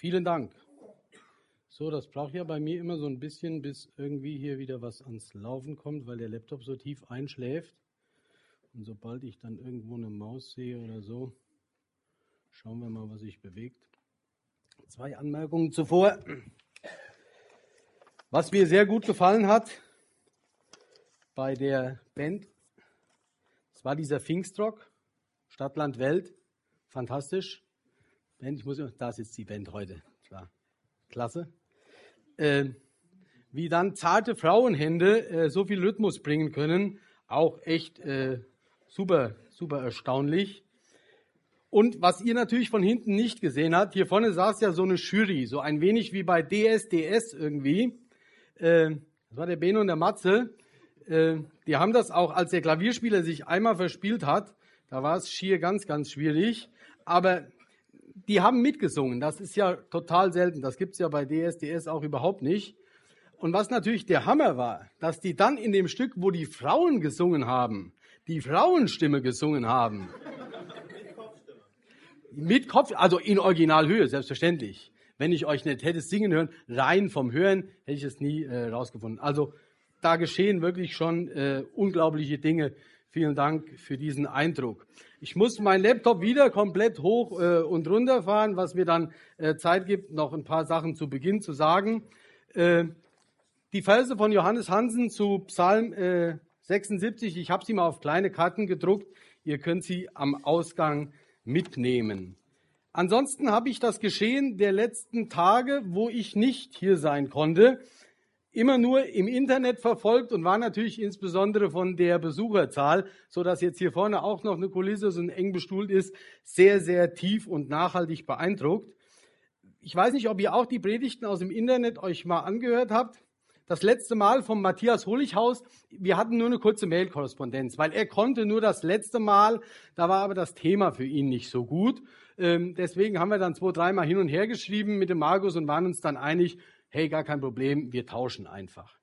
Vielen Dank. So, das braucht ja bei mir immer so ein bisschen, bis irgendwie hier wieder was ans Laufen kommt, weil der Laptop so tief einschläft. Und sobald ich dann irgendwo eine Maus sehe oder so, schauen wir mal, was sich bewegt. Zwei Anmerkungen zuvor. Was mir sehr gut gefallen hat bei der Band, das war dieser Pfingstrock, Stadtland Welt, fantastisch. Band, ich muss, da ist jetzt die Band heute, klar, klasse. Äh, wie dann zarte Frauenhände äh, so viel Rhythmus bringen können, auch echt äh, super, super erstaunlich. Und was ihr natürlich von hinten nicht gesehen habt, hier vorne saß ja so eine Jury, so ein wenig wie bei DSDS irgendwie. Äh, das war der Beno und der Matze. Äh, die haben das auch, als der Klavierspieler sich einmal verspielt hat, da war es schier ganz, ganz schwierig. Aber die haben mitgesungen. Das ist ja total selten. Das gibt es ja bei DSDS auch überhaupt nicht. Und was natürlich der Hammer war, dass die dann in dem Stück, wo die Frauen gesungen haben, die Frauenstimme gesungen haben. Mit Kopf, also in Originalhöhe, selbstverständlich. Wenn ich euch nicht hätte singen hören, rein vom Hören, hätte ich es nie äh, rausgefunden. Also da geschehen wirklich schon äh, unglaubliche Dinge. Vielen Dank für diesen Eindruck. Ich muss meinen Laptop wieder komplett hoch äh, und runter fahren, was mir dann äh, Zeit gibt, noch ein paar Sachen zu Beginn zu sagen. Äh, die Verse von Johannes Hansen zu Psalm 76, ich habe sie mal auf kleine Karten gedruckt. Ihr könnt sie am Ausgang mitnehmen. Ansonsten habe ich das Geschehen der letzten Tage, wo ich nicht hier sein konnte, immer nur im Internet verfolgt und war natürlich insbesondere von der Besucherzahl, so dass jetzt hier vorne auch noch eine Kulisse so eng bestuhlt ist, sehr, sehr tief und nachhaltig beeindruckt. Ich weiß nicht, ob ihr auch die Predigten aus dem Internet euch mal angehört habt. Das letzte Mal vom Matthias Holichhaus, wir hatten nur eine kurze Mail-Korrespondenz, weil er konnte nur das letzte Mal, da war aber das Thema für ihn nicht so gut. Ähm, deswegen haben wir dann zwei, dreimal hin und her geschrieben mit dem Markus und waren uns dann einig, hey, gar kein Problem, wir tauschen einfach.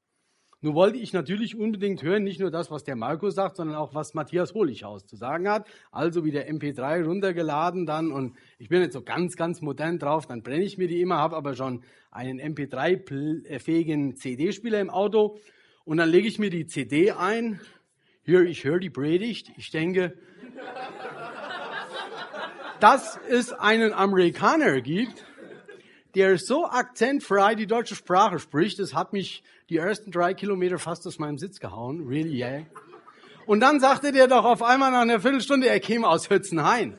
Nun wollte ich natürlich unbedingt hören, nicht nur das, was der Markus sagt, sondern auch, was Matthias Holichhaus zu sagen hat. Also wie der MP3 runtergeladen dann und ich bin jetzt so ganz, ganz modern drauf, dann brenne ich mir die immer, habe aber schon einen MP3-fähigen CD-Spieler im Auto und dann lege ich mir die CD ein. Hier, ich höre die Predigt. Ich denke, dass es einen Amerikaner gibt, der so akzentfrei die deutsche Sprache spricht, das hat mich die ersten drei Kilometer fast aus meinem Sitz gehauen. Really, yeah. Und dann sagte der doch auf einmal nach einer Viertelstunde, er käme aus Hützenhain.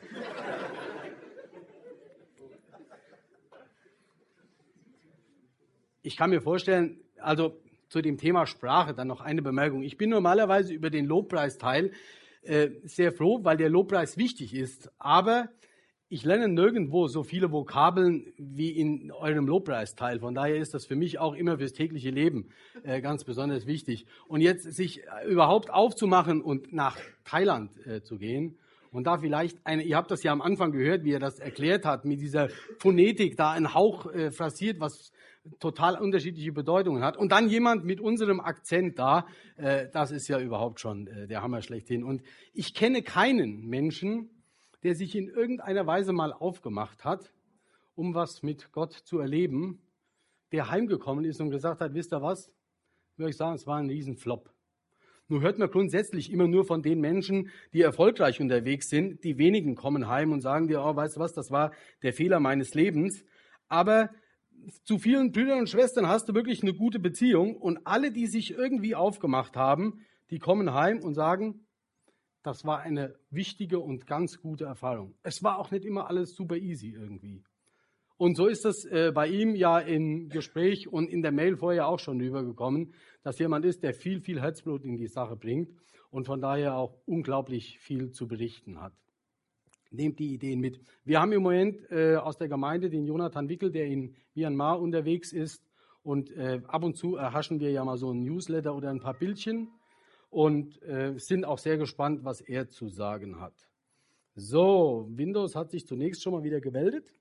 Ich kann mir vorstellen, also zu dem Thema Sprache dann noch eine Bemerkung. Ich bin normalerweise über den Lobpreisteil äh, sehr froh, weil der Lobpreis wichtig ist. Aber ich lerne nirgendwo so viele Vokabeln wie in eurem Lobpreisteil. Von daher ist das für mich auch immer fürs tägliche Leben äh, ganz besonders wichtig. Und jetzt sich überhaupt aufzumachen und nach Thailand äh, zu gehen und da vielleicht eine, ihr habt das ja am Anfang gehört, wie er das erklärt hat, mit dieser Phonetik da ein Hauch äh, phrasiert, was total unterschiedliche Bedeutungen hat. Und dann jemand mit unserem Akzent da, äh, das ist ja überhaupt schon äh, der Hammer schlechthin. Und ich kenne keinen Menschen, der sich in irgendeiner Weise mal aufgemacht hat, um was mit Gott zu erleben, der heimgekommen ist und gesagt hat, wisst ihr was? Würde ich sagen, es war ein Riesenflop. Nur hört man grundsätzlich immer nur von den Menschen, die erfolgreich unterwegs sind. Die wenigen kommen heim und sagen dir, oh, weißt du was, das war der Fehler meines Lebens. Aber zu vielen Brüdern und Schwestern hast du wirklich eine gute Beziehung und alle, die sich irgendwie aufgemacht haben, die kommen heim und sagen, das war eine wichtige und ganz gute Erfahrung. Es war auch nicht immer alles super easy irgendwie. Und so ist das äh, bei ihm ja im Gespräch und in der Mail vorher auch schon rübergekommen, dass jemand ist, der viel, viel Herzblut in die Sache bringt und von daher auch unglaublich viel zu berichten hat. Nehmt die Ideen mit. Wir haben im Moment äh, aus der Gemeinde den Jonathan Wickel, der in Myanmar unterwegs ist. Und äh, ab und zu erhaschen wir ja mal so ein Newsletter oder ein paar Bildchen und äh, sind auch sehr gespannt, was er zu sagen hat. So, Windows hat sich zunächst schon mal wieder gemeldet.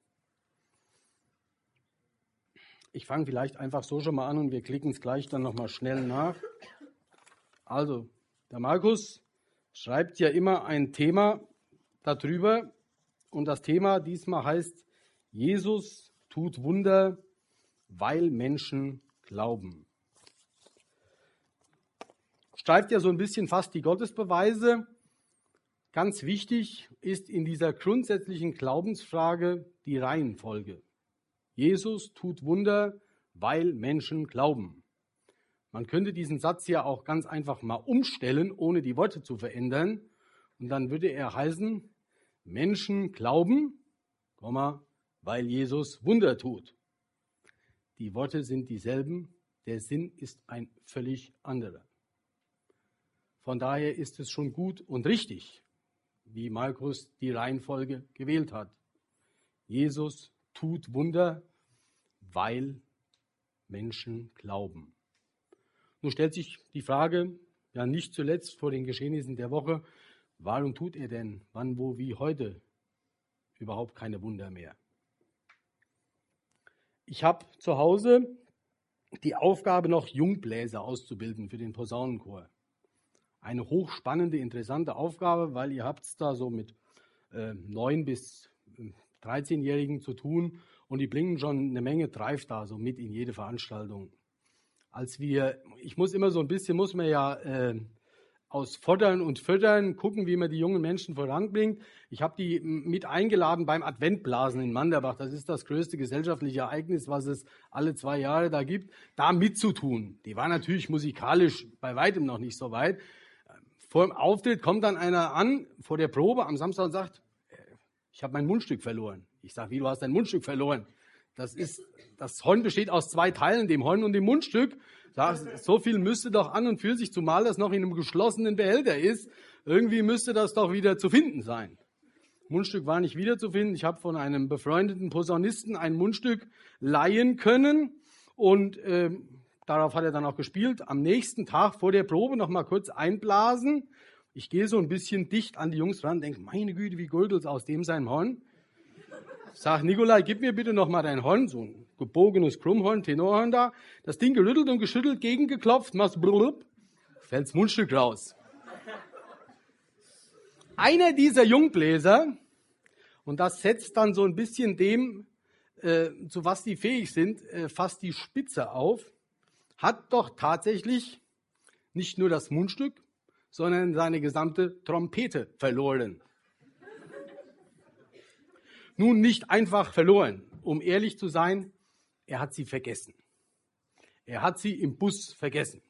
Ich fange vielleicht einfach so schon mal an und wir klicken es gleich dann nochmal schnell nach. Also, der Markus schreibt ja immer ein Thema darüber und das Thema diesmal heißt Jesus tut Wunder, weil Menschen glauben. Streift ja so ein bisschen fast die Gottesbeweise. Ganz wichtig ist in dieser grundsätzlichen Glaubensfrage die Reihenfolge. Jesus tut Wunder, weil Menschen glauben. Man könnte diesen Satz ja auch ganz einfach mal umstellen, ohne die Worte zu verändern. Und dann würde er heißen, Menschen glauben, weil Jesus Wunder tut. Die Worte sind dieselben, der Sinn ist ein völlig anderer. Von daher ist es schon gut und richtig, wie Markus die Reihenfolge gewählt hat. Jesus tut Wunder, weil Menschen glauben. Nun stellt sich die Frage, ja nicht zuletzt vor den Geschehnissen der Woche, warum tut er denn wann, wo, wie heute überhaupt keine Wunder mehr? Ich habe zu Hause die Aufgabe, noch Jungbläser auszubilden für den Posaunenchor. Eine hochspannende, interessante Aufgabe, weil ihr habt es da so mit äh, 9 bis 13-Jährigen zu tun und die bringen schon eine Menge Drive da so mit in jede Veranstaltung. Als wir, ich muss immer so ein bisschen, muss man ja äh, aus Fordern und Fördern gucken, wie man die jungen Menschen voranbringt. Ich habe die mit eingeladen beim Adventblasen in Manderbach. Das ist das größte gesellschaftliche Ereignis, was es alle zwei Jahre da gibt, da mitzutun. Die war natürlich musikalisch bei weitem noch nicht so weit. Vor dem Auftritt kommt dann einer an, vor der Probe am Samstag und sagt, ich habe mein Mundstück verloren. Ich sage, wie, du hast dein Mundstück verloren? Das ist, das Horn besteht aus zwei Teilen, dem Horn und dem Mundstück. So viel müsste doch an und für sich, zumal das noch in einem geschlossenen Behälter ist, irgendwie müsste das doch wieder zu finden sein. Mundstück war nicht wieder zu finden. Ich habe von einem befreundeten Posaunisten ein Mundstück leihen können und äh, darauf hat er dann auch gespielt. Am nächsten Tag vor der Probe noch mal kurz einblasen. Ich gehe so ein bisschen dicht an die Jungs ran, denke, meine Güte, wie gurgelt's aus dem sein Horn? Sag, Nikolai, gib mir bitte noch mal dein Horn, so ein gebogenes Krummhorn, Tenorhorn da. Das Ding gerüttelt und geschüttelt, gegengeklopft, machst blub, fällt's Mundstück raus. Einer dieser Jungbläser, und das setzt dann so ein bisschen dem, äh, zu was die fähig sind, äh, fast die Spitze auf, hat doch tatsächlich nicht nur das Mundstück, sondern seine gesamte Trompete verloren. Nun nicht einfach verloren. Um ehrlich zu sein, er hat sie vergessen. Er hat sie im Bus vergessen.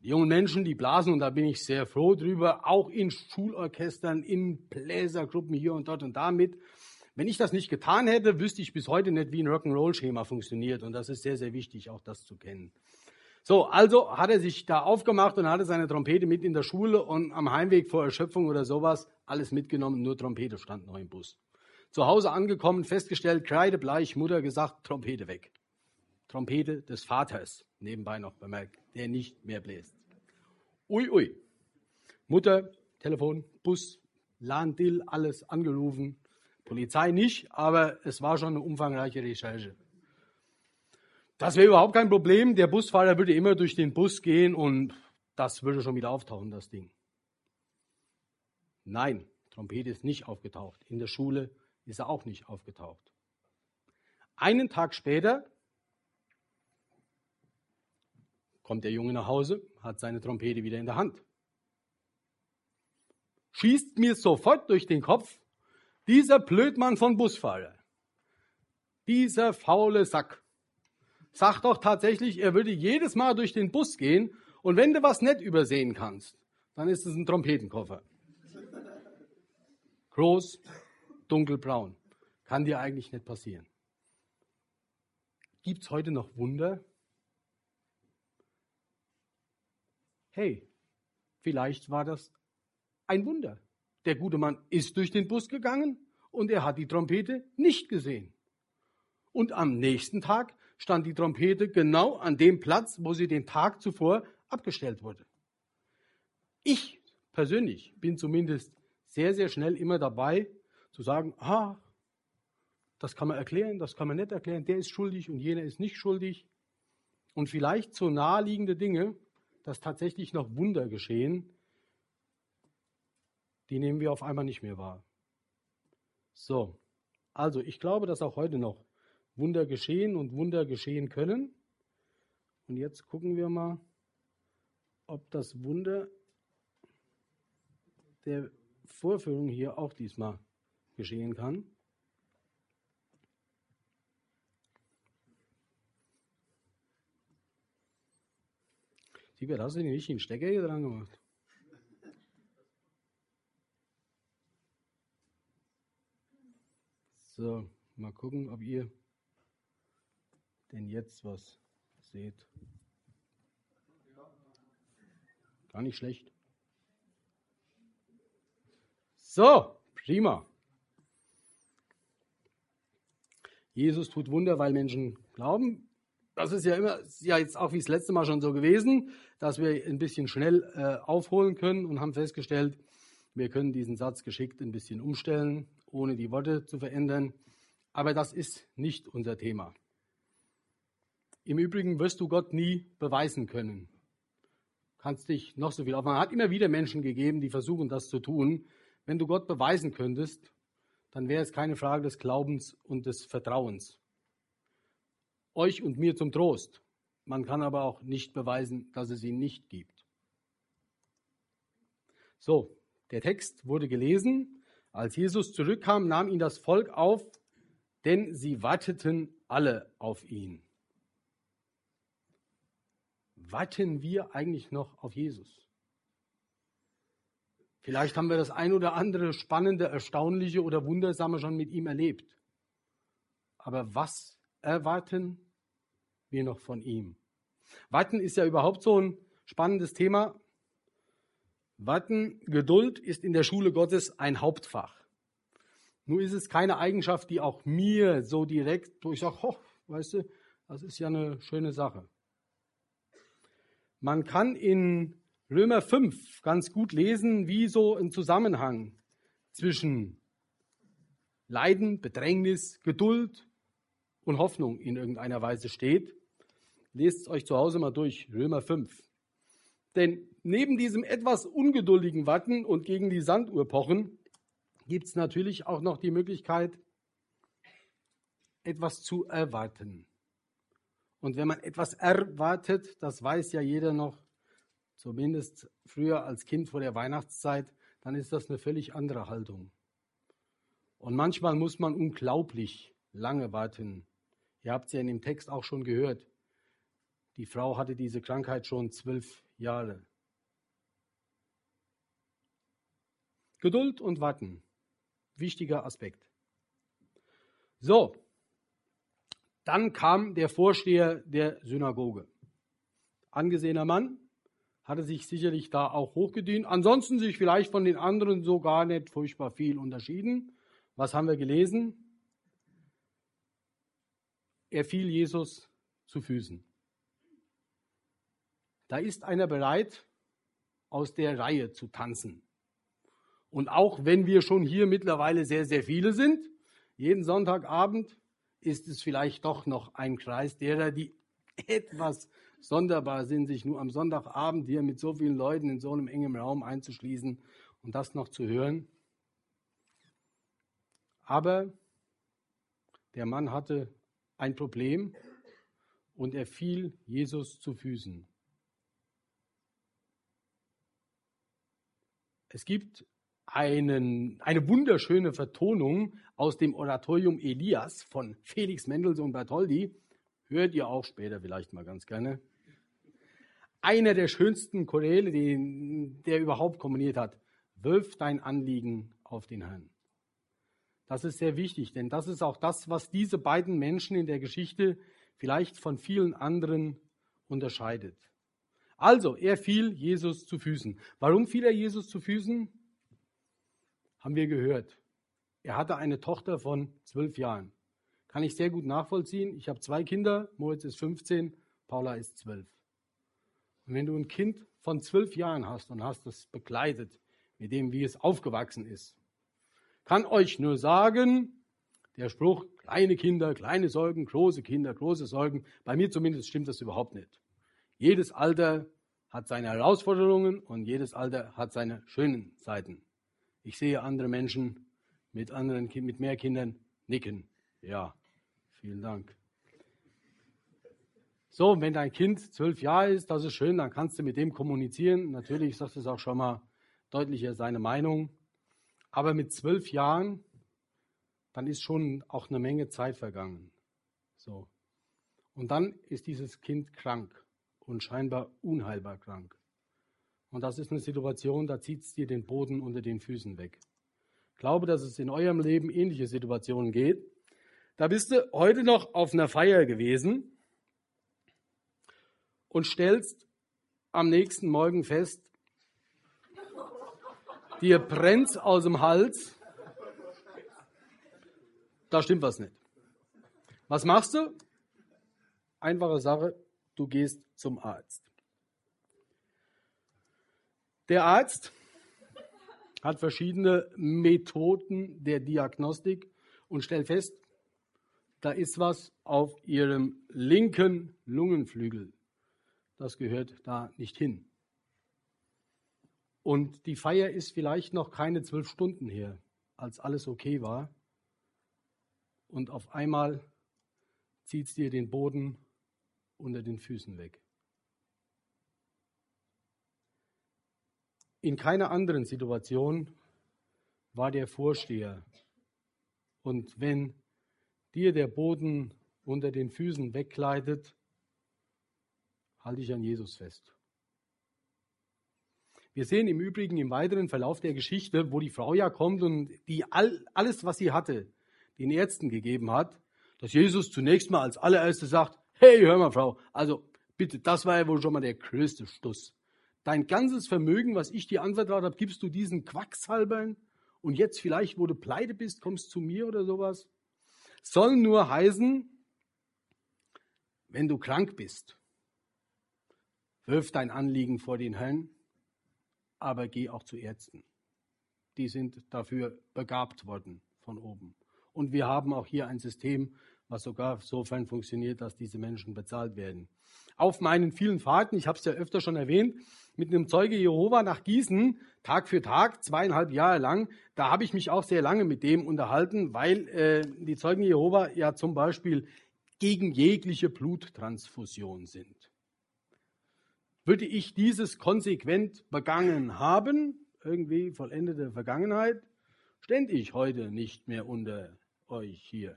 Die jungen Menschen, die blasen, und da bin ich sehr froh drüber, auch in Schulorchestern, in Bläsergruppen hier und dort und da mit. Wenn ich das nicht getan hätte, wüsste ich bis heute nicht, wie ein Rock'n'Roll-Schema funktioniert. Und das ist sehr, sehr wichtig, auch das zu kennen. So, also hat er sich da aufgemacht und hatte seine Trompete mit in der Schule und am Heimweg vor Erschöpfung oder sowas alles mitgenommen, nur Trompete stand noch im Bus. Zu Hause angekommen, festgestellt, kreidebleich, Mutter gesagt, Trompete weg. Trompete des Vaters, nebenbei noch bemerkt, der nicht mehr bläst. Ui, ui. Mutter, Telefon, Bus, Lahn-Dill, alles angerufen. Polizei nicht, aber es war schon eine umfangreiche Recherche. Das wäre überhaupt kein Problem. Der Busfahrer würde immer durch den Bus gehen und das würde schon wieder auftauchen, das Ding. Nein, Trompete ist nicht aufgetaucht. In der Schule ist er auch nicht aufgetaucht. Einen Tag später kommt der Junge nach Hause, hat seine Trompete wieder in der Hand. Schießt mir sofort durch den Kopf, dieser Blödmann von Busfahrer, dieser faule Sack, sagt doch tatsächlich, er würde jedes Mal durch den Bus gehen und wenn du was nicht übersehen kannst, dann ist es ein Trompetenkoffer. Groß, dunkelbraun. Kann dir eigentlich nicht passieren. Gibt es heute noch Wunder? Hey, vielleicht war das ein Wunder. Der gute Mann ist durch den Bus gegangen und er hat die Trompete nicht gesehen. Und am nächsten Tag stand die Trompete genau an dem Platz, wo sie den Tag zuvor abgestellt wurde. Ich persönlich bin zumindest sehr, sehr schnell immer dabei, zu sagen, ah, das kann man erklären, das kann man nicht erklären, der ist schuldig und jener ist nicht schuldig. Und vielleicht so naheliegende Dinge, dass tatsächlich noch Wunder geschehen, die nehmen wir auf einmal nicht mehr wahr. So, also ich glaube, dass auch heute noch Wunder geschehen und Wunder geschehen können. Und jetzt gucken wir mal, ob das Wunder der Vorführung hier auch diesmal geschehen kann. Siebert, hast du den richtigen Stecker hier dran gemacht? So, mal gucken, ob ihr denn jetzt was seht. Gar nicht schlecht. So, prima. Jesus tut Wunder, weil Menschen glauben. Das ist ja immer, ja jetzt auch wie das letzte Mal schon so gewesen, dass wir ein bisschen schnell äh, aufholen können und haben festgestellt, wir können diesen Satz geschickt ein bisschen umstellen, ohne die Worte zu verändern. Aber das ist nicht unser Thema. Im Übrigen wirst du Gott nie beweisen können. Kannst dich noch so viel auf. Man hat immer wieder Menschen gegeben, die versuchen, das zu tun. Wenn du Gott beweisen könntest, dann wäre es keine Frage des Glaubens und des Vertrauens. Euch und mir zum Trost. Man kann aber auch nicht beweisen, dass es ihn nicht gibt. So, der Text wurde gelesen. Als Jesus zurückkam, nahm ihn das Volk auf, denn sie warteten alle auf ihn. Warten wir eigentlich noch auf Jesus? Vielleicht haben wir das ein oder andere spannende, erstaunliche oder wundersame schon mit ihm erlebt. Aber was erwarten wir noch von ihm? Warten ist ja überhaupt so ein spannendes Thema. Warten, Geduld ist in der Schule Gottes ein Hauptfach. Nur ist es keine Eigenschaft, die auch mir so direkt, wo ich sage, weißt du, das ist ja eine schöne Sache. Man kann in Römer 5 ganz gut lesen, wie so ein Zusammenhang zwischen Leiden, Bedrängnis, Geduld und Hoffnung in irgendeiner Weise steht. Lest es euch zu Hause mal durch, Römer 5. Denn neben diesem etwas ungeduldigen Warten und gegen die Sanduhr pochen, gibt es natürlich auch noch die Möglichkeit, etwas zu erwarten. Und wenn man etwas erwartet, das weiß ja jeder noch, zumindest früher als Kind vor der Weihnachtszeit, dann ist das eine völlig andere Haltung. Und manchmal muss man unglaublich lange warten. Ihr habt es ja in dem Text auch schon gehört. Die Frau hatte diese Krankheit schon zwölf Jahre. Geduld und Warten. Wichtiger Aspekt. So, dann kam der Vorsteher der Synagoge. Angesehener Mann, hatte sich sicherlich da auch hochgedient. Ansonsten sich vielleicht von den anderen so gar nicht furchtbar viel unterschieden. Was haben wir gelesen? Er fiel Jesus zu Füßen. Da ist einer bereit, aus der Reihe zu tanzen. Und auch wenn wir schon hier mittlerweile sehr, sehr viele sind, jeden Sonntagabend ist es vielleicht doch noch ein Kreis derer, die etwas sonderbar sind, sich nur am Sonntagabend hier mit so vielen Leuten in so einem engen Raum einzuschließen und das noch zu hören. Aber der Mann hatte ein Problem und er fiel Jesus zu Füßen. Es gibt einen, eine wunderschöne Vertonung aus dem Oratorium Elias von Felix Mendelssohn Bartholdy. Hört ihr auch später vielleicht mal ganz gerne. Einer der schönsten Choräle, den, der überhaupt komponiert hat. Wirf dein Anliegen auf den Herrn. Das ist sehr wichtig, denn das ist auch das, was diese beiden Menschen in der Geschichte vielleicht von vielen anderen unterscheidet. Also, er fiel Jesus zu Füßen. Warum fiel er Jesus zu Füßen? Haben wir gehört. Er hatte eine Tochter von zwölf Jahren. Kann ich sehr gut nachvollziehen. Ich habe zwei Kinder. Moritz ist 15, Paula ist zwölf. Und wenn du ein Kind von zwölf Jahren hast und hast es begleitet mit dem, wie es aufgewachsen ist, kann euch nur sagen, der Spruch, kleine Kinder, kleine Sorgen, große Kinder, große Sorgen, bei mir zumindest stimmt das überhaupt nicht. Jedes Alter hat seine Herausforderungen und jedes Alter hat seine schönen Seiten. Ich sehe andere Menschen mit anderen, mit mehr Kindern nicken. Ja, Vielen Dank. So, wenn dein Kind zwölf Jahre ist, das ist schön, dann kannst du mit dem kommunizieren. Natürlich sagt es auch schon mal deutlicher seine Meinung. Aber mit zwölf Jahren, dann ist schon auch eine Menge Zeit vergangen. So. Und dann ist dieses Kind krank und scheinbar unheilbar krank. Und das ist eine Situation, da zieht es dir den Boden unter den Füßen weg. Ich glaube, dass es in eurem Leben ähnliche Situationen geht. Da bist du heute noch auf einer Feier gewesen und stellst am nächsten Morgen fest, dir brennt aus dem Hals, da stimmt was nicht. Was machst du? Einfache Sache, du gehst zum Arzt. Der Arzt hat verschiedene Methoden der Diagnostik und stellt fest, da ist was auf ihrem linken Lungenflügel das gehört da nicht hin. Und die Feier ist vielleicht noch keine zwölf Stunden her, als alles okay war. Und auf einmal zieht es dir den Boden unter den Füßen weg. In keiner anderen Situation war der Vorsteher. Und wenn dir der Boden unter den Füßen wegkleidet, halte ich an Jesus fest. Wir sehen im Übrigen im weiteren Verlauf der Geschichte, wo die Frau ja kommt und die all, alles, was sie hatte, den Ärzten gegeben hat, dass Jesus zunächst mal als allererstes sagt, hey, hör mal, Frau, also bitte, das war ja wohl schon mal der größte Stuss. Dein ganzes Vermögen, was ich dir anvertraut habe, gibst du diesen Quacksalbern und jetzt vielleicht, wo du pleite bist, kommst zu mir oder sowas. Soll nur heißen, wenn du krank bist, Wirf dein Anliegen vor den Herrn, aber geh auch zu Ärzten. Die sind dafür begabt worden von oben. Und wir haben auch hier ein System, was sogar sofern funktioniert, dass diese Menschen bezahlt werden. Auf meinen vielen Fahrten, ich habe es ja öfter schon erwähnt, mit einem Zeuge Jehova nach Gießen, Tag für Tag, zweieinhalb Jahre lang, da habe ich mich auch sehr lange mit dem unterhalten, weil äh, die Zeugen Jehova ja zum Beispiel gegen jegliche Bluttransfusion sind. Würde ich dieses konsequent begangen haben, irgendwie vollendete Vergangenheit, stände ich heute nicht mehr unter euch hier.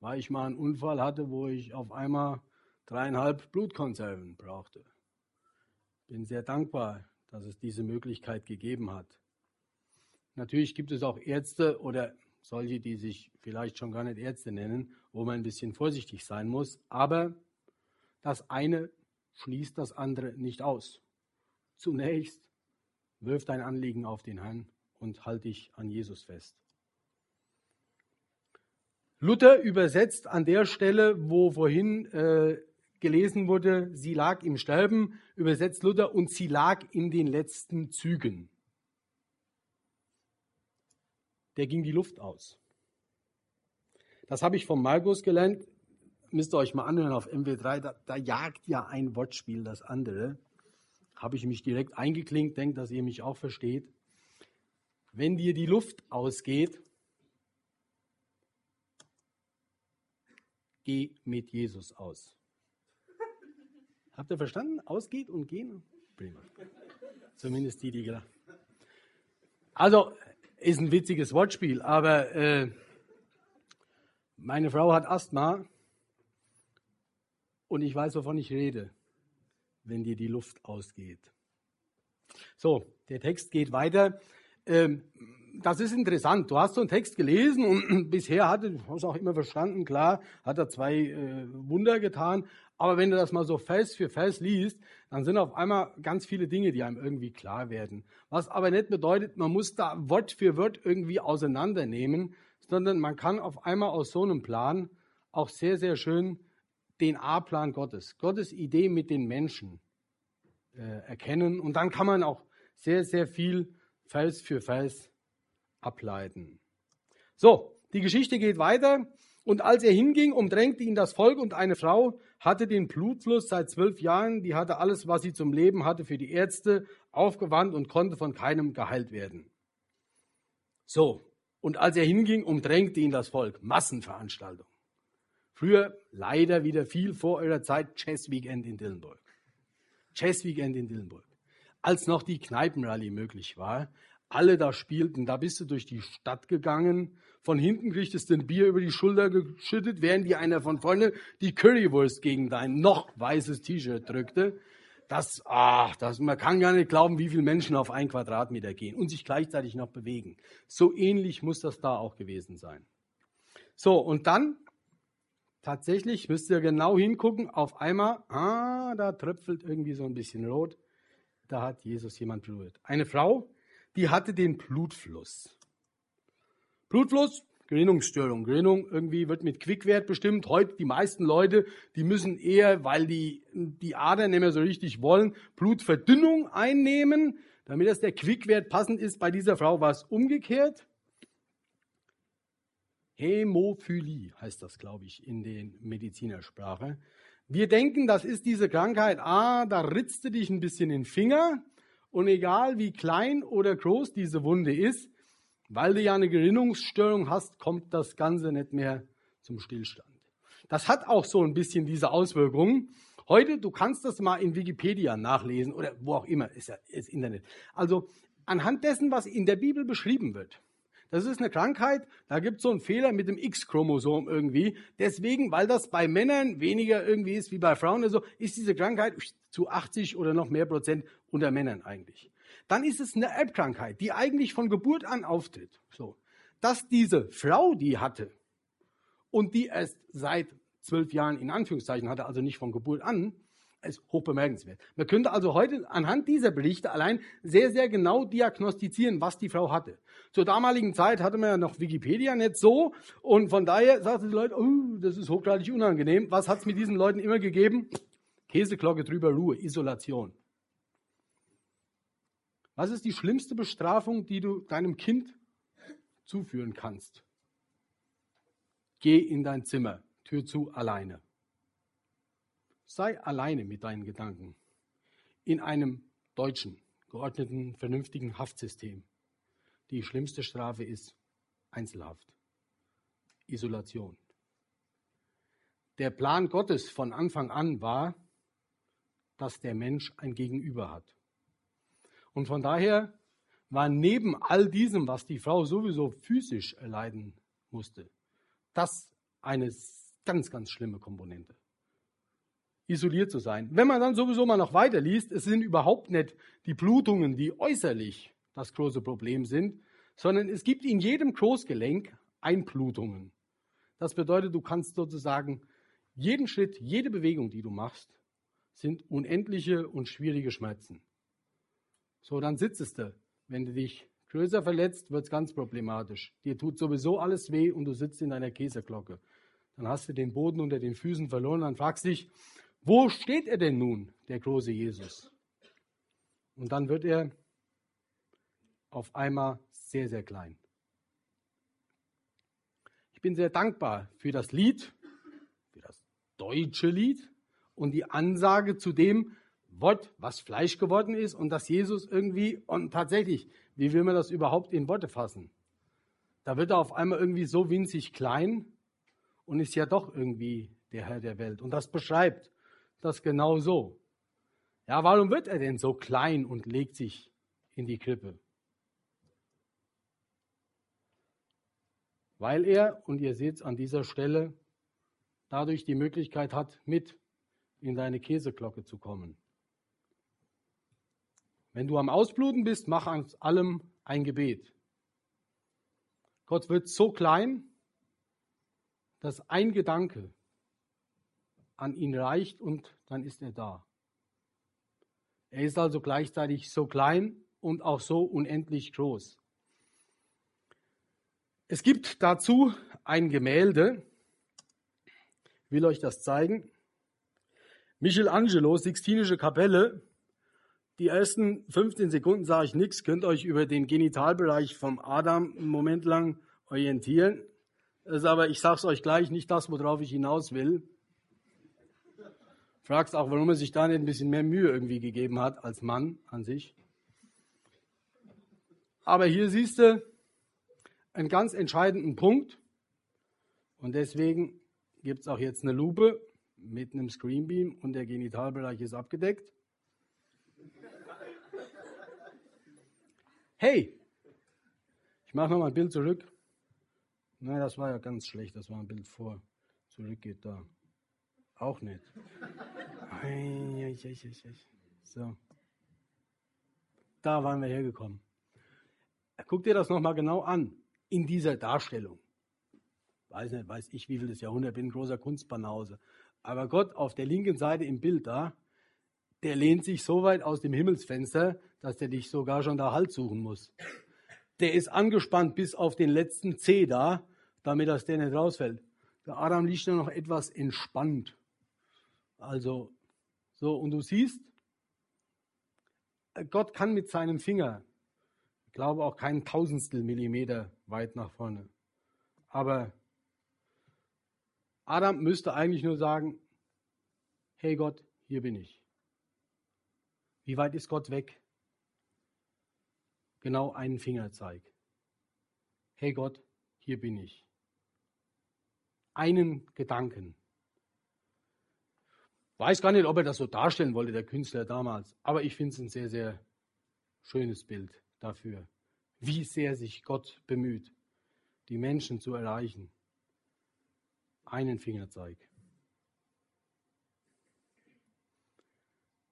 Weil ich mal einen Unfall hatte, wo ich auf einmal dreieinhalb Blutkonserven brauchte. Bin sehr dankbar, dass es diese Möglichkeit gegeben hat. Natürlich gibt es auch Ärzte oder solche, die sich vielleicht schon gar nicht Ärzte nennen, wo man ein bisschen vorsichtig sein muss. Aber das eine schließt das andere nicht aus. Zunächst wirf dein Anliegen auf den Herrn und halt dich an Jesus fest. Luther übersetzt an der Stelle, wo vorhin äh, gelesen wurde, sie lag im Sterben, übersetzt Luther und sie lag in den letzten Zügen. Der ging die Luft aus. Das habe ich von Markus gelernt müsst ihr euch mal anhören auf MW3, da, da jagt ja ein Wortspiel das andere. Habe ich mich direkt eingeklinkt, denkt, dass ihr mich auch versteht. Wenn dir die Luft ausgeht, geh mit Jesus aus. Habt ihr verstanden? Ausgeht und gehen? Prima. Zumindest die, die gelacht. Also, ist ein witziges Wortspiel, aber äh, meine Frau hat Asthma und ich weiß, wovon ich rede, wenn dir die Luft ausgeht. So, der Text geht weiter. Ähm, das ist interessant. Du hast so einen Text gelesen und bisher hatte, du hast auch immer verstanden, klar, hat er zwei äh, Wunder getan. Aber wenn du das mal so Vers für Vers liest, dann sind auf einmal ganz viele Dinge, die einem irgendwie klar werden. Was aber nicht bedeutet, man muss da Wort für Wort irgendwie auseinandernehmen, sondern man kann auf einmal aus so einem Plan auch sehr, sehr schön den A-Plan Gottes, Gottes Idee mit den Menschen äh, erkennen. Und dann kann man auch sehr, sehr viel Vers für Vers ableiten. So, die Geschichte geht weiter. Und als er hinging, umdrängte ihn das Volk und eine Frau hatte den Blutfluss seit zwölf Jahren, die hatte alles, was sie zum Leben hatte, für die Ärzte aufgewandt und konnte von keinem geheilt werden. So, und als er hinging, umdrängte ihn das Volk. Massenveranstaltung. Früher leider wieder viel vor eurer Zeit Chess Weekend in Dillenburg. Chess Weekend in Dillenburg. Als noch die Kneipenrallye möglich war, alle da spielten, da bist du durch die Stadt gegangen, von hinten kriegtest du ein Bier über die Schulter geschüttet, während dir einer von vorne die Currywurst gegen dein noch weißes T-Shirt drückte. Das, ach, das, man kann gar nicht glauben, wie viele Menschen auf einen Quadratmeter gehen und sich gleichzeitig noch bewegen. So ähnlich muss das da auch gewesen sein. So, und dann tatsächlich müsst ihr genau hingucken, auf einmal, ah, da tröpfelt irgendwie so ein bisschen rot. Da hat Jesus jemand berührt. Eine Frau, die hatte den Blutfluss. Blutfluss, Gerinnungsstörung. Gerinnung irgendwie wird mit Quickwert bestimmt. Heute die meisten Leute, die müssen eher, weil die, die Adern nicht mehr so richtig wollen, Blutverdünnung einnehmen, damit das der Quickwert passend ist. Bei dieser Frau war es umgekehrt. Hämophilie heißt das, glaube ich, in der Medizinersprache. Wir denken, das ist diese Krankheit, ah, da ritzt du dich ein bisschen den Finger und egal wie klein oder groß diese Wunde ist, weil du ja eine Gerinnungsstörung hast, kommt das Ganze nicht mehr zum Stillstand. Das hat auch so ein bisschen diese Auswirkungen. Heute, du kannst das mal in Wikipedia nachlesen oder wo auch immer, ist ja das Internet. Also anhand dessen, was in der Bibel beschrieben wird. Das ist eine Krankheit, da gibt es so einen Fehler mit dem X-Chromosom irgendwie. Deswegen, weil das bei Männern weniger irgendwie ist wie bei Frauen, also ist diese Krankheit zu 80 oder noch mehr Prozent unter Männern eigentlich. Dann ist es eine Erbkrankheit, die eigentlich von Geburt an auftritt. So, dass diese Frau die hatte und die erst seit zwölf Jahren in Anführungszeichen hatte, also nicht von Geburt an, ist hoch bemerkenswert. Man könnte also heute anhand dieser Berichte allein sehr, sehr genau diagnostizieren, was die Frau hatte. Zur damaligen Zeit hatte man ja noch Wikipedia nicht so und von daher sagten die Leute, oh, das ist hochgradig unangenehm. Was hat es mit diesen Leuten immer gegeben? Käseglocke drüber, Ruhe, Isolation. Was ist die schlimmste Bestrafung, die du deinem Kind zuführen kannst? Geh in dein Zimmer, Tür zu, alleine. Sei alleine mit deinen Gedanken in einem deutschen, geordneten, vernünftigen Haftsystem. Die schlimmste Strafe ist Einzelhaft, Isolation. Der Plan Gottes von Anfang an war, dass der Mensch ein Gegenüber hat. Und von daher war neben all diesem, was die Frau sowieso physisch erleiden musste, das eine ganz, ganz schlimme Komponente. Isoliert zu sein. Wenn man dann sowieso mal noch weiter liest, es sind überhaupt nicht die Blutungen, die äußerlich das große Problem sind, sondern es gibt in jedem Großgelenk Einblutungen. Das bedeutet, du kannst sozusagen jeden Schritt, jede Bewegung, die du machst, sind unendliche und schwierige Schmerzen. So, dann sitzt du. Wenn du dich größer verletzt, wird es ganz problematisch. Dir tut sowieso alles weh und du sitzt in deiner Käseglocke. Dann hast du den Boden unter den Füßen verloren. Dann fragst dich, wo steht er denn nun, der große Jesus? Und dann wird er auf einmal sehr, sehr klein. Ich bin sehr dankbar für das Lied, für das deutsche Lied und die Ansage zu dem, Wort, was Fleisch geworden ist und dass Jesus irgendwie, und tatsächlich, wie will man das überhaupt in Worte fassen? Da wird er auf einmal irgendwie so winzig klein und ist ja doch irgendwie der Herr der Welt. Und das beschreibt das genau so. Ja, warum wird er denn so klein und legt sich in die Krippe? Weil er, und ihr seht es an dieser Stelle, dadurch die Möglichkeit hat, mit in deine Käseglocke zu kommen. Wenn du am Ausbluten bist, mach an allem ein Gebet. Gott wird so klein, dass ein Gedanke an ihn reicht und dann ist er da. Er ist also gleichzeitig so klein und auch so unendlich groß. Es gibt dazu ein Gemälde, ich will euch das zeigen. Michelangelo, Sixtinische Kapelle, die ersten 15 Sekunden sage ich nichts, könnt euch über den Genitalbereich vom Adam einen Moment lang orientieren. Das ist aber, ich sage es euch gleich, nicht das, worauf ich hinaus will. Fragst auch, warum er sich da nicht ein bisschen mehr Mühe irgendwie gegeben hat als Mann an sich. Aber hier siehst du einen ganz entscheidenden Punkt. Und deswegen gibt es auch jetzt eine Lupe mit einem Screenbeam und der Genitalbereich ist abgedeckt. Hey, ich mache nochmal ein Bild zurück. Nein, das war ja ganz schlecht, das war ein Bild vor. Zurück geht da. Auch nicht. So. Da waren wir hergekommen. Guck dir das nochmal genau an, in dieser Darstellung. Weiß nicht, weiß ich, wie viel das Jahrhundert bin, großer Kunstbanause. Aber Gott auf der linken Seite im Bild da, der lehnt sich so weit aus dem Himmelsfenster, dass der dich sogar schon da Halt suchen muss. Der ist angespannt bis auf den letzten C da, damit das der nicht rausfällt. Der Adam liegt da noch etwas entspannt. Also, so, und du siehst, Gott kann mit seinem Finger, ich glaube auch keinen Tausendstel Millimeter weit nach vorne. Aber Adam müsste eigentlich nur sagen, hey Gott, hier bin ich. Wie weit ist Gott weg? Genau einen Fingerzeig. Hey Gott, hier bin ich. Einen Gedanken. Weiß gar nicht, ob er das so darstellen wollte, der Künstler damals, aber ich finde es ein sehr, sehr schönes Bild dafür, wie sehr sich Gott bemüht, die Menschen zu erreichen. Einen Fingerzeig.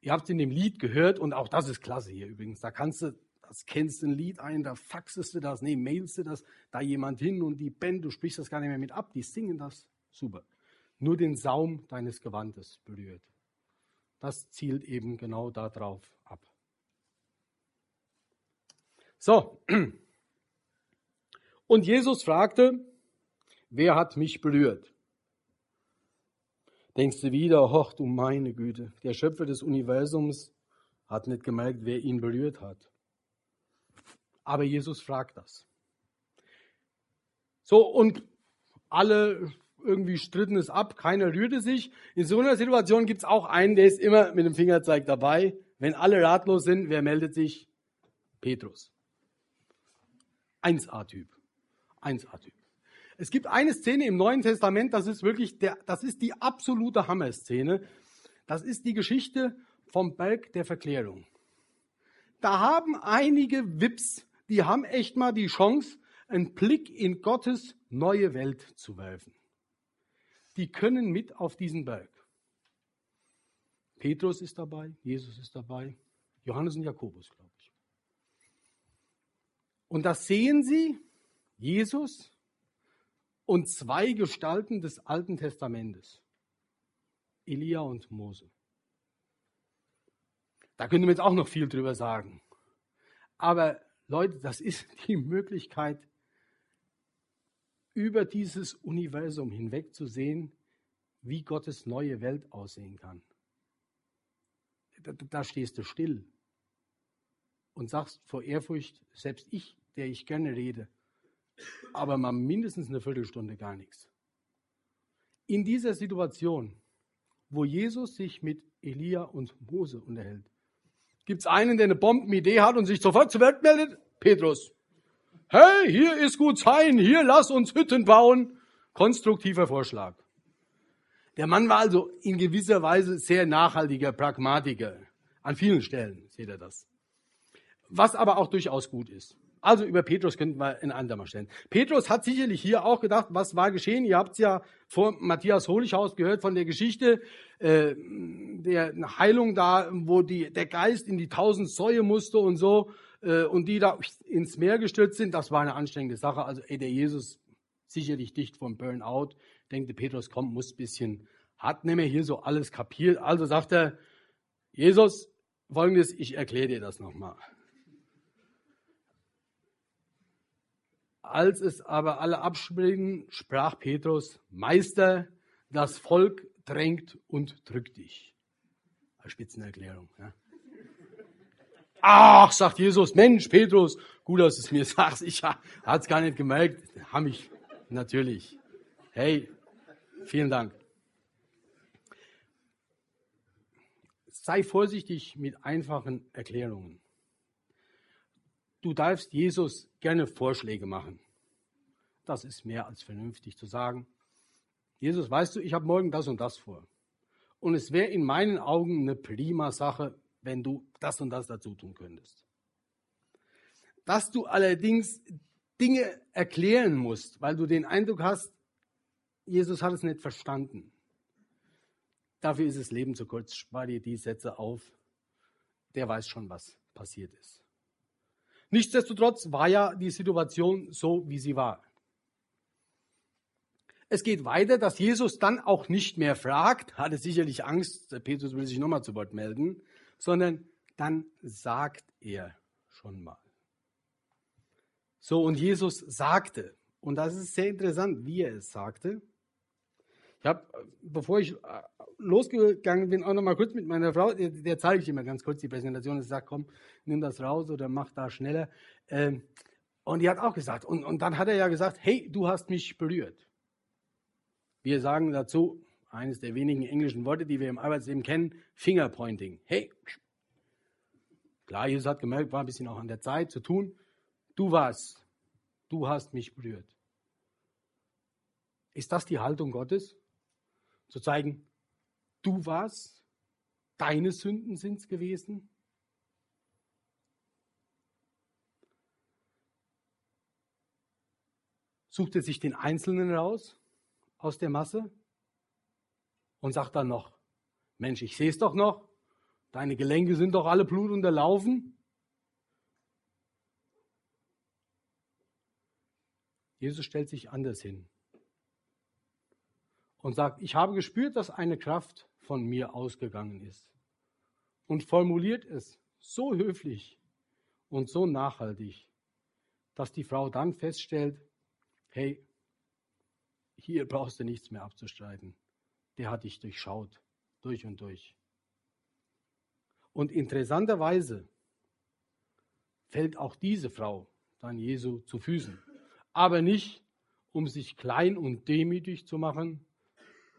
Ihr habt es in dem Lied gehört und auch das ist klasse hier übrigens. Da kannst du, das kennst du ein Lied ein, da faxest du das, nee, mailst du das, da jemand hin und die Band, du sprichst das gar nicht mehr mit ab, die singen das, super. Nur den Saum deines Gewandes berührt. Das zielt eben genau darauf ab. So. Und Jesus fragte, wer hat mich berührt? Denkst du wieder, hoch du meine Güte, der Schöpfer des Universums hat nicht gemerkt, wer ihn berührt hat. Aber Jesus fragt das. So, und alle irgendwie stritten es ab, keiner rührte sich. In so einer Situation gibt es auch einen, der ist immer mit dem Fingerzeig dabei. Wenn alle ratlos sind, wer meldet sich? Petrus. 1A-Typ. 1A-Typ. Es gibt eine Szene im Neuen Testament, das ist wirklich der, das ist die absolute Hammer-Szene. Das ist die Geschichte vom Berg der Verklärung. Da haben einige Wips, die haben echt mal die Chance, einen Blick in Gottes neue Welt zu werfen. Die können mit auf diesen Berg. Petrus ist dabei, Jesus ist dabei, Johannes und Jakobus, glaube ich. Und da sehen sie Jesus und zwei Gestalten des Alten Testamentes. Elia und Mose. Da könnte man jetzt auch noch viel drüber sagen. Aber Leute, das ist die Möglichkeit, über dieses Universum hinweg zu sehen, wie Gottes neue Welt aussehen kann. Da, da stehst du still und sagst vor Ehrfurcht, selbst ich, der ich gerne rede, aber mal mindestens eine Viertelstunde gar nichts. In dieser Situation, wo Jesus sich mit Elia und Mose unterhält, gibt es einen, der eine Bombenidee hat und sich sofort zur Welt meldet? Petrus. Hey, hier ist gut sein, hier lass uns Hütten bauen. Konstruktiver Vorschlag. Der Mann war also in gewisser Weise sehr nachhaltiger Pragmatiker. An vielen Stellen seht ihr das. Was aber auch durchaus gut ist. Also über Petrus könnten wir in andermal stellen. Petrus hat sicherlich hier auch gedacht, was war geschehen? Ihr habt es ja vor Matthias Holichhaus gehört von der Geschichte äh, der Heilung da, wo die, der Geist in die tausend Säue musste und so äh, und die da ins Meer gestürzt sind. Das war eine anstrengende Sache. Also ey, der Jesus sicherlich dicht vom Burnout. Denkte Petrus, komm, muss ein bisschen, hat mehr hier so alles kapiert. Also sagt er, Jesus, folgendes, ich erkläre dir das nochmal. Als es aber alle abspringen, sprach Petrus, Meister, das Volk drängt und drückt dich. Eine Spitzenerklärung. Ja. Ach, sagt Jesus, Mensch, Petrus, gut, dass du es mir sagst. Ich hatte es gar nicht gemerkt. Hab ich natürlich. Hey, vielen Dank. Sei vorsichtig mit einfachen Erklärungen. Du darfst Jesus gerne Vorschläge machen. Das ist mehr als vernünftig zu sagen. Jesus, weißt du, ich habe morgen das und das vor. Und es wäre in meinen Augen eine prima Sache, wenn du das und das dazu tun könntest. Dass du allerdings Dinge erklären musst, weil du den Eindruck hast, Jesus hat es nicht verstanden. Dafür ist das Leben zu kurz. Spar dir die Sätze auf. Der weiß schon, was passiert ist. Nichtsdestotrotz war ja die Situation so, wie sie war. Es geht weiter, dass Jesus dann auch nicht mehr fragt, hatte sicherlich Angst, Petrus will sich nochmal zu Wort melden, sondern dann sagt er schon mal. So, und Jesus sagte, und das ist sehr interessant, wie er es sagte. Ich habe, bevor ich äh, losgegangen bin, auch noch mal kurz mit meiner Frau, der, der zeige ich immer ganz kurz die Präsentation und sagt, komm, nimm das raus oder mach da schneller. Ähm, und die hat auch gesagt, und, und dann hat er ja gesagt, hey, du hast mich berührt. Wir sagen dazu, eines der wenigen englischen Worte, die wir im Arbeitsleben kennen, Fingerpointing. Hey, klar, Jesus hat gemerkt, war ein bisschen auch an der Zeit zu tun. Du warst, du hast mich berührt. Ist das die Haltung Gottes? Zu zeigen, du warst, deine Sünden sind es gewesen? Sucht er sich den Einzelnen raus aus der Masse und sagt dann noch, Mensch, ich sehe es doch noch, deine Gelenke sind doch alle blutunterlaufen. Jesus stellt sich anders hin und sagt, ich habe gespürt, dass eine Kraft von mir ausgegangen ist. Und formuliert es so höflich und so nachhaltig, dass die Frau dann feststellt, hey, hier brauchst du nichts mehr abzustreiten. Der hat dich durchschaut, durch und durch. Und interessanterweise fällt auch diese Frau dann Jesu zu Füßen aber nicht, um sich klein und demütig zu machen,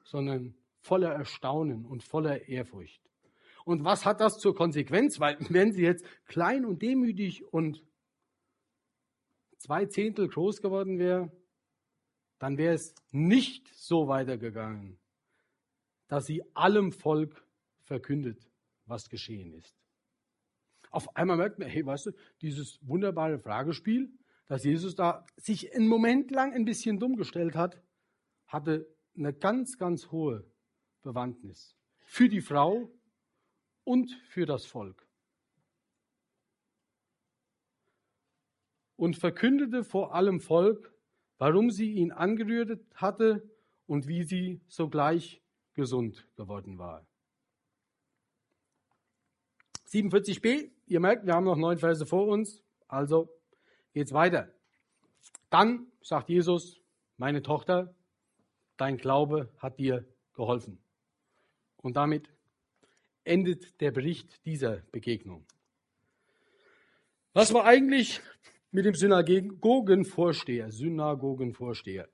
sondern voller Erstaunen und voller Ehrfurcht. Und was hat das zur Konsequenz? Weil wenn sie jetzt klein und demütig und zwei Zehntel groß geworden wäre, dann wäre es nicht so weitergegangen, dass sie allem Volk verkündet, was geschehen ist. Auf einmal merkt man, hey, weißt du, dieses wunderbare Fragespiel, dass Jesus da sich einen Moment lang ein bisschen dumm gestellt hat, hatte eine ganz, ganz hohe Bewandtnis für die Frau und für das Volk. Und verkündete vor allem Volk, warum sie ihn angerührt hatte und wie sie sogleich gesund geworden war. 47b, ihr merkt, wir haben noch neun Verse vor uns, also geht's weiter. Dann sagt Jesus, meine Tochter, dein Glaube hat dir geholfen. Und damit endet der Bericht dieser Begegnung. Was war eigentlich mit dem Synagogenvorsteher? Synagogenvorsteher.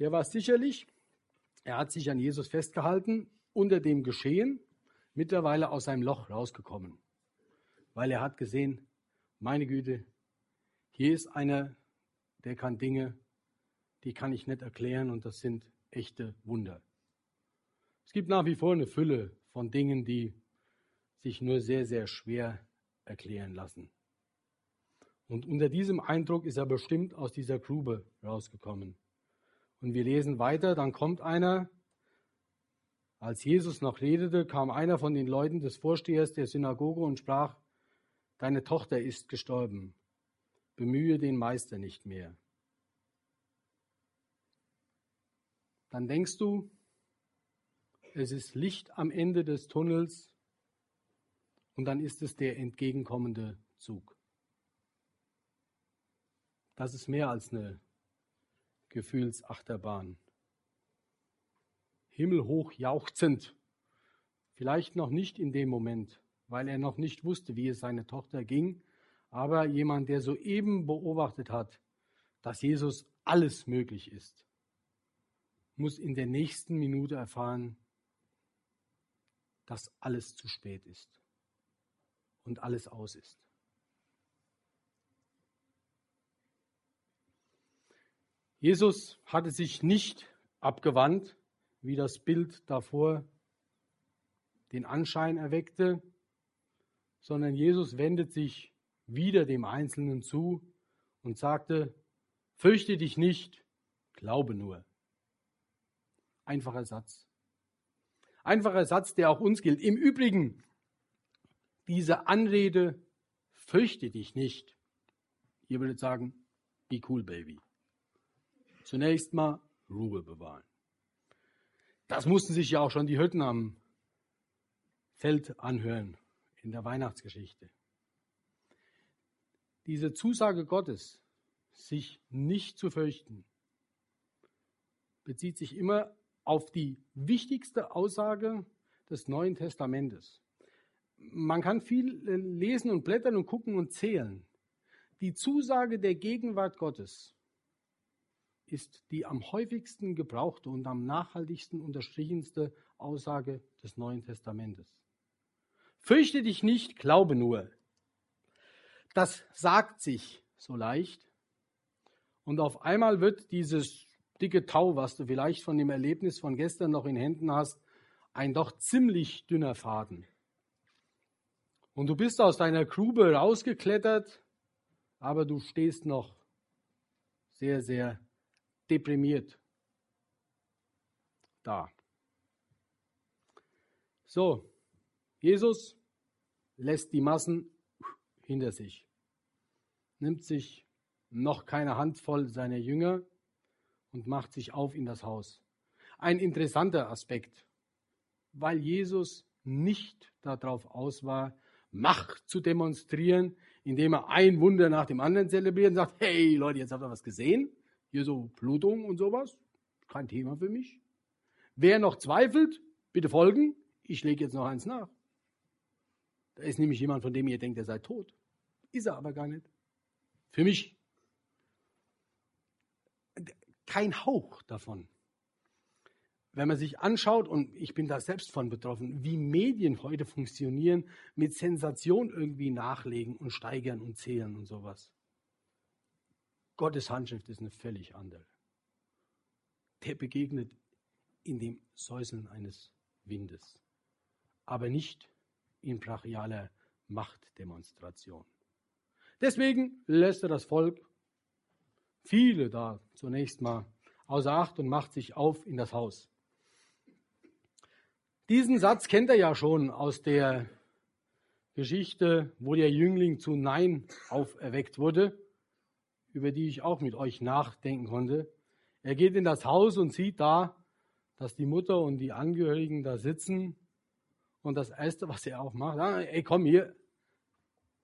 Der war sicherlich, er hat sich an Jesus festgehalten, unter dem Geschehen, mittlerweile aus seinem Loch rausgekommen. Weil er hat gesehen, meine Güte, hier ist einer, der kann Dinge, die kann ich nicht erklären und das sind echte Wunder. Es gibt nach wie vor eine Fülle von Dingen, die sich nur sehr, sehr schwer erklären lassen. Und unter diesem Eindruck ist er bestimmt aus dieser Grube rausgekommen. Und wir lesen weiter, dann kommt einer, als Jesus noch redete, kam einer von den Leuten des Vorstehers der Synagoge und sprach, deine Tochter ist gestorben, bemühe den Meister nicht mehr. Dann denkst du, es ist Licht am Ende des Tunnels und dann ist es der entgegenkommende Zug. Das ist mehr als eine Gefühlsachterbahn. Himmelhoch jauchzend, vielleicht noch nicht in dem Moment, weil er noch nicht wusste, wie es seiner Tochter ging. Aber jemand, der soeben beobachtet hat, dass Jesus alles möglich ist, muss in der nächsten Minute erfahren, dass alles zu spät ist und alles aus ist. Jesus hatte sich nicht abgewandt, wie das Bild davor den Anschein erweckte, sondern Jesus wendet sich wieder dem Einzelnen zu und sagte, fürchte dich nicht, glaube nur. Einfacher Satz. Einfacher Satz, der auch uns gilt. Im Übrigen, diese Anrede, fürchte dich nicht. Ihr würdet sagen, be cool, baby. Zunächst mal Ruhe bewahren. Das mussten sich ja auch schon die Hütten am Feld anhören in der Weihnachtsgeschichte. Diese Zusage Gottes, sich nicht zu fürchten, bezieht sich immer auf die wichtigste Aussage des Neuen Testamentes. Man kann viel äh, lesen und blättern und gucken und zählen. Die Zusage der Gegenwart Gottes ist die am häufigsten gebrauchte und am nachhaltigsten unterstrichenste Aussage des Neuen Testamentes. Fürchte dich nicht, glaube nur. Das sagt sich so leicht. Und auf einmal wird dieses dicke Tau, was du vielleicht von dem Erlebnis von gestern noch in Händen hast, ein doch ziemlich dünner Faden. Und du bist aus deiner Grube rausgeklettert, aber du stehst noch sehr, sehr deprimiert da. So, Jesus lässt die Massen hinter sich, nimmt sich noch keine Handvoll seiner Jünger und macht sich auf in das Haus. Ein interessanter Aspekt, weil Jesus nicht darauf aus war, Macht zu demonstrieren, indem er ein Wunder nach dem anderen zelebriert und sagt, hey Leute, jetzt habt ihr was gesehen? Hier so Blutung und sowas. Kein Thema für mich. Wer noch zweifelt, bitte folgen. Ich lege jetzt noch eins nach. Da ist nämlich jemand, von dem ihr denkt, er sei tot. Ist er aber gar nicht. Für mich kein Hauch davon. Wenn man sich anschaut, und ich bin da selbst von betroffen, wie Medien heute funktionieren, mit Sensation irgendwie nachlegen und steigern und zählen und sowas. Gottes Handschrift ist eine völlig andere. Der begegnet in dem Säuseln eines Windes, aber nicht in brachialer Machtdemonstration. Deswegen lässt er das Volk, viele da zunächst mal, außer Acht und macht sich auf in das Haus. Diesen Satz kennt er ja schon aus der Geschichte, wo der Jüngling zu Nein auferweckt wurde über die ich auch mit euch nachdenken konnte. Er geht in das Haus und sieht da, dass die Mutter und die Angehörigen da sitzen. Und das Erste, was er auch macht, ah, ey, komm hier,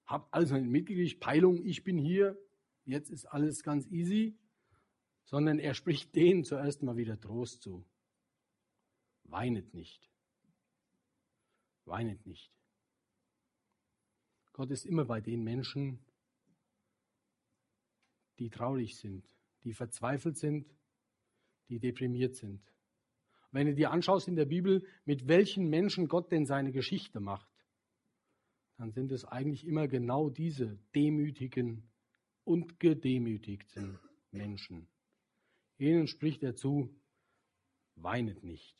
hab alles mitgekriegt, Peilung, ich bin hier, jetzt ist alles ganz easy. Sondern er spricht denen zuerst mal wieder Trost zu. Weinet nicht. Weinet nicht. Gott ist immer bei den Menschen, die traurig sind, die verzweifelt sind, die deprimiert sind. Wenn du dir anschaust in der Bibel, mit welchen Menschen Gott denn seine Geschichte macht, dann sind es eigentlich immer genau diese demütigen und gedemütigten Menschen. Ihnen spricht er zu, weinet nicht.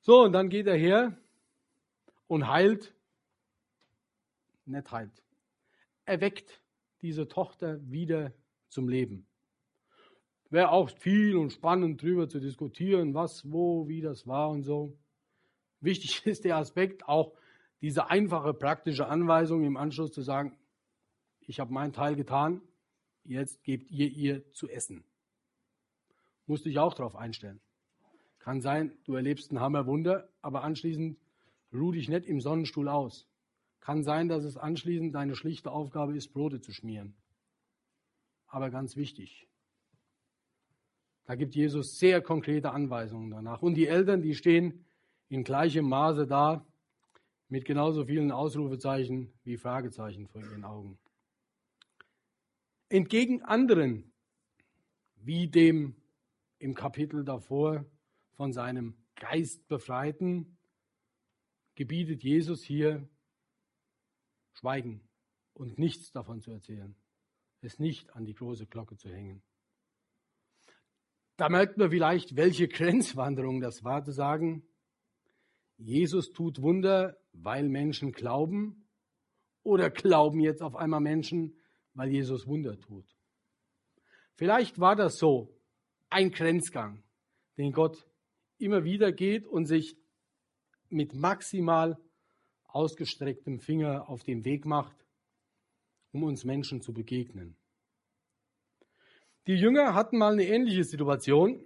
So, und dann geht er her und heilt, nicht heilt, erweckt diese Tochter wieder zum Leben. Wäre auch viel und spannend drüber zu diskutieren, was, wo, wie das war und so. Wichtig ist der Aspekt auch diese einfache praktische Anweisung im Anschluss zu sagen, ich habe meinen Teil getan, jetzt gebt ihr ihr zu essen. Musst dich auch darauf einstellen. Kann sein, du erlebst ein Hammerwunder, aber anschließend ruh dich nicht im Sonnenstuhl aus. Kann sein, dass es anschließend deine schlichte Aufgabe ist, Brote zu schmieren. Aber ganz wichtig, da gibt Jesus sehr konkrete Anweisungen danach. Und die Eltern, die stehen in gleichem Maße da, mit genauso vielen Ausrufezeichen wie Fragezeichen vor ihren Augen. Entgegen anderen, wie dem im Kapitel davor von seinem Geist befreiten, gebietet Jesus hier Schweigen und nichts davon zu erzählen. es nicht an die große Glocke zu hängen. Da merkt man vielleicht, welche Grenzwanderung das war, zu sagen, Jesus tut Wunder, weil Menschen glauben, oder glauben jetzt auf einmal Menschen, weil Jesus Wunder tut. Vielleicht war das so ein Grenzgang, den Gott immer wieder geht und sich mit maximal ausgestrecktem Finger auf den Weg macht, um uns Menschen zu begegnen. Die Jünger hatten mal eine ähnliche Situation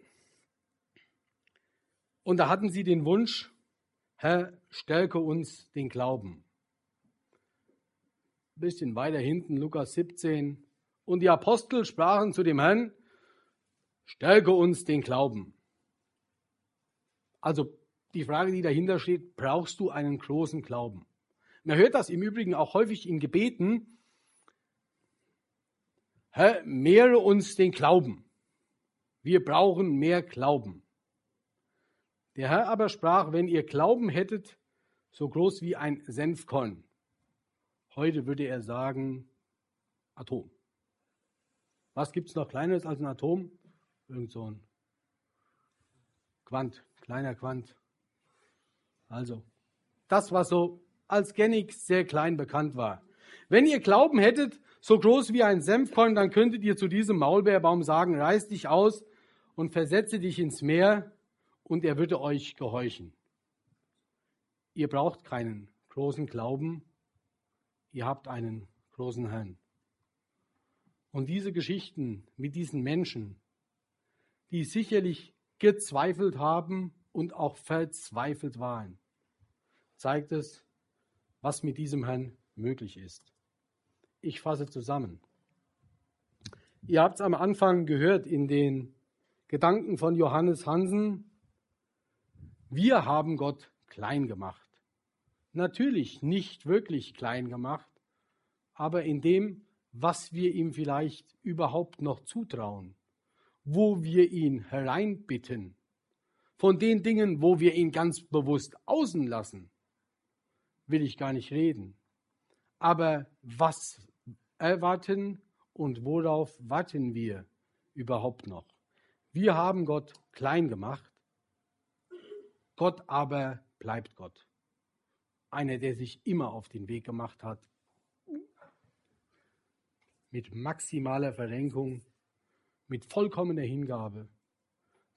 und da hatten sie den Wunsch, Herr, stärke uns den Glauben. Ein bisschen weiter hinten, Lukas 17. Und die Apostel sprachen zu dem Herrn, stärke uns den Glauben. Also die Frage, die dahinter steht, brauchst du einen großen Glauben? Man hört das im Übrigen auch häufig in Gebeten, Herr, mehre uns den Glauben. Wir brauchen mehr Glauben. Der Herr aber sprach, wenn ihr Glauben hättet, so groß wie ein Senfkorn. Heute würde er sagen, Atom. Was gibt es noch Kleineres als ein Atom? Irgend so ein Quant, kleiner Quant. Also, das, was so als Genix sehr klein bekannt war. Wenn ihr Glauben hättet, so groß wie ein Senfkorn, dann könntet ihr zu diesem Maulbeerbaum sagen, reiß dich aus und versetze dich ins Meer und er würde euch gehorchen. Ihr braucht keinen großen Glauben, ihr habt einen großen Herrn. Und diese Geschichten mit diesen Menschen, die sicherlich gezweifelt haben und auch verzweifelt waren, zeigt es, was mit diesem Herrn möglich ist. Ich fasse zusammen. Ihr habt es am Anfang gehört in den Gedanken von Johannes Hansen. Wir haben Gott klein gemacht. Natürlich nicht wirklich klein gemacht, aber in dem, was wir ihm vielleicht überhaupt noch zutrauen, wo wir ihn hereinbitten, von den Dingen, wo wir ihn ganz bewusst außen lassen, will ich gar nicht reden. Aber was erwarten und worauf warten wir überhaupt noch? Wir haben Gott klein gemacht, Gott aber bleibt Gott. Einer, der sich immer auf den Weg gemacht hat, mit maximaler Verrenkung, mit vollkommener Hingabe,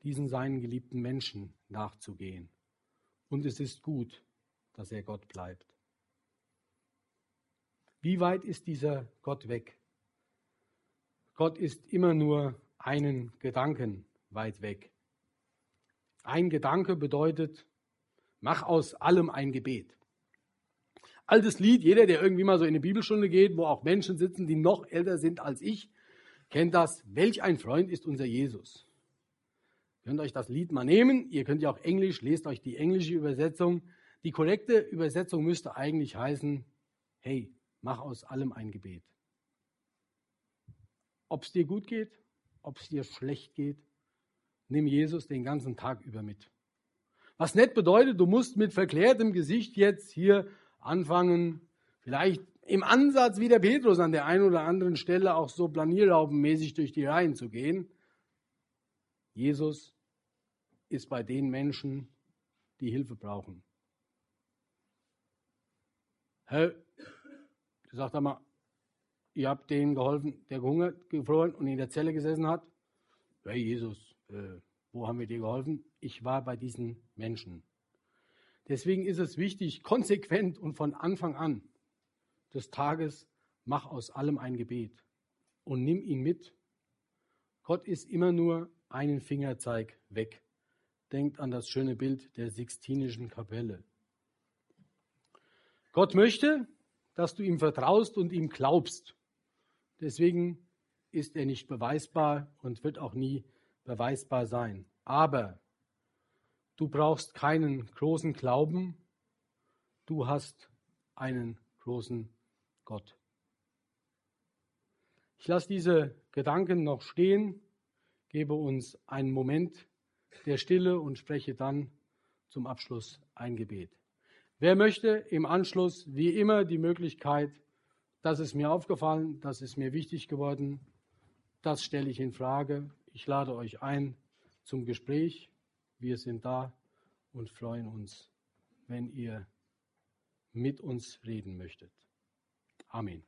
diesen seinen geliebten Menschen nachzugehen. Und es ist gut, dass er Gott bleibt. Wie weit ist dieser Gott weg? Gott ist immer nur einen Gedanken weit weg. Ein Gedanke bedeutet, mach aus allem ein Gebet. Altes Lied, jeder, der irgendwie mal so in eine Bibelstunde geht, wo auch Menschen sitzen, die noch älter sind als ich, kennt das. Welch ein Freund ist unser Jesus. Ihr könnt euch das Lied mal nehmen. Ihr könnt ja auch Englisch, lest euch die englische Übersetzung. Die korrekte Übersetzung müsste eigentlich heißen, hey, Mach aus allem ein Gebet. Ob es dir gut geht, ob es dir schlecht geht, nimm Jesus den ganzen Tag über mit. Was nicht bedeutet, du musst mit verklärtem Gesicht jetzt hier anfangen, vielleicht im Ansatz wie der Petrus an der einen oder anderen Stelle auch so planierraubenmäßig durch die Reihen zu gehen. Jesus ist bei den Menschen, die Hilfe brauchen. Herr, sagt einmal, ihr habt dem geholfen, der gehungert, gefroren und in der Zelle gesessen hat. Hey Jesus, äh, wo haben wir dir geholfen? Ich war bei diesen Menschen. Deswegen ist es wichtig, konsequent und von Anfang an des Tages mach aus allem ein Gebet und nimm ihn mit. Gott ist immer nur einen Fingerzeig weg. Denkt an das schöne Bild der Sixtinischen Kapelle. Gott möchte, dass du ihm vertraust und ihm glaubst. Deswegen ist er nicht beweisbar und wird auch nie beweisbar sein. Aber du brauchst keinen großen Glauben, du hast einen großen Gott. Ich lasse diese Gedanken noch stehen, gebe uns einen Moment der Stille und spreche dann zum Abschluss ein Gebet. Wer möchte im Anschluss wie immer die Möglichkeit Das ist mir aufgefallen, das ist mir wichtig geworden. Das stelle ich in Frage. Ich lade euch ein zum Gespräch. Wir sind da und freuen uns, wenn ihr mit uns reden möchtet. Amen.